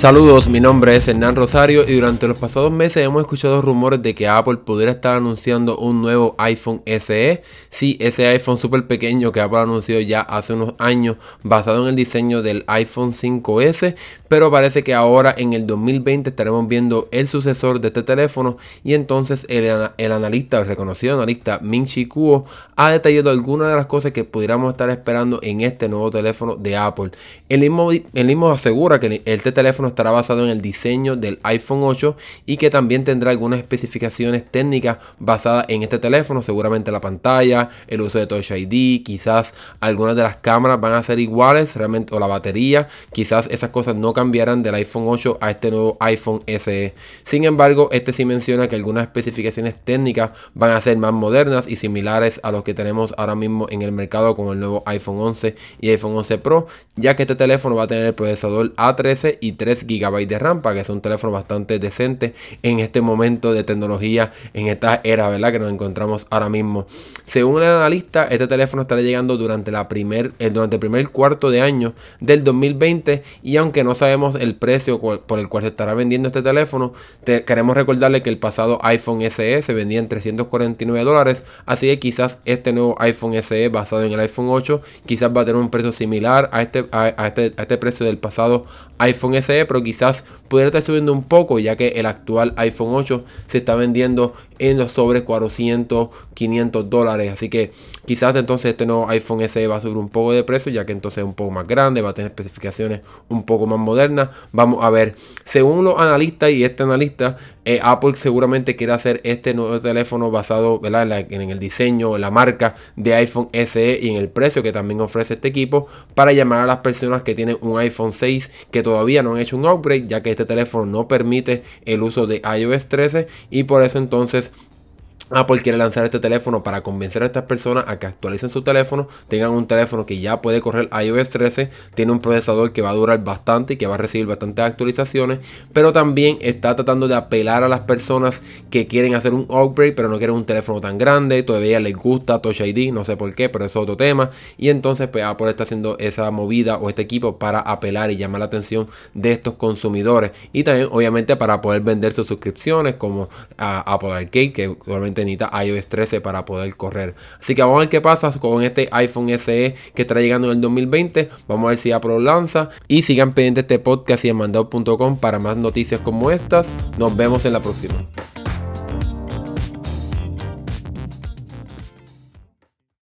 Saludos, mi nombre es Hernán Rosario y durante los pasados meses hemos escuchado rumores de que Apple pudiera estar anunciando un nuevo iPhone SE. Sí, ese iPhone súper pequeño que Apple anunció ya hace unos años basado en el diseño del iPhone 5S, pero parece que ahora en el 2020 estaremos viendo el sucesor de este teléfono y entonces el, analista, el reconocido analista Ming Chi Kuo ha detallado algunas de las cosas que pudiéramos estar esperando en este nuevo teléfono de Apple. El mismo, el mismo asegura que este teléfono estará basado en el diseño del iPhone 8 y que también tendrá algunas especificaciones técnicas basadas en este teléfono, seguramente la pantalla, el uso de Touch ID, quizás algunas de las cámaras van a ser iguales, realmente o la batería, quizás esas cosas no cambiarán del iPhone 8 a este nuevo iPhone SE. Sin embargo, este sí menciona que algunas especificaciones técnicas van a ser más modernas y similares a los que tenemos ahora mismo en el mercado con el nuevo iPhone 11 y iPhone 11 Pro, ya que este teléfono va a tener el procesador A13 y 3 GB de RAM para que sea un teléfono bastante decente en este momento de tecnología, en esta era, ¿verdad? Que nos encontramos ahora mismo. Según el analista, este teléfono estará llegando durante, durante el primer cuarto de año del 2020 y aunque no sabemos el precio por el cual se estará vendiendo este teléfono, queremos recordarle que el pasado iPhone SE se vendía en 349 dólares, así que quizás este nuevo iPhone SE basado en el iPhone 8 quizás va a tener un precio similar a este, a este, a este precio del pasado iPhone SE, pero quizás pudiera estar subiendo un poco ya que el actual iPhone 8 se está vendiendo en los sobres 400, 500 dólares. Así que quizás entonces este nuevo iPhone SE va a subir un poco de precio ya que entonces es un poco más grande, va a tener especificaciones un poco más modernas. Vamos a ver, según los analistas y este analista, eh, Apple seguramente quiere hacer este nuevo teléfono basado En, en, el diseño, la marca de iPhone SE y en el precio que también ofrece este equipo para llamar a las personas que tienen un iPhone 6 que todavía no han hecho un upgrade ya que este teléfono no permite el uso de iOS 13 y por eso entonces Apple quiere lanzar este teléfono para convencer a estas personas a que actualicen su teléfono, tengan un teléfono que ya puede correr iOS 13, tiene un procesador que va a durar bastante y que va a recibir bastantes actualizaciones, pero también está tratando de apelar a las personas que quieren hacer un upgrade, pero no quieren un teléfono tan grande, todavía les gusta Touch ID, no sé por qué, pero eso es otro tema, y entonces pues, Apple está haciendo esa movida o este equipo para apelar y llamar la atención de estos consumidores y también obviamente para poder vender sus suscripciones como a Apple Arcade, que obviamente necesita iOS 13 para poder correr. Así que vamos a ver qué pasa con este iPhone SE que está llegando en el 2020. Vamos a ver si Apple lanza. Y sigan pendientes este podcast y en mandado.com para más noticias como estas. Nos vemos en la próxima.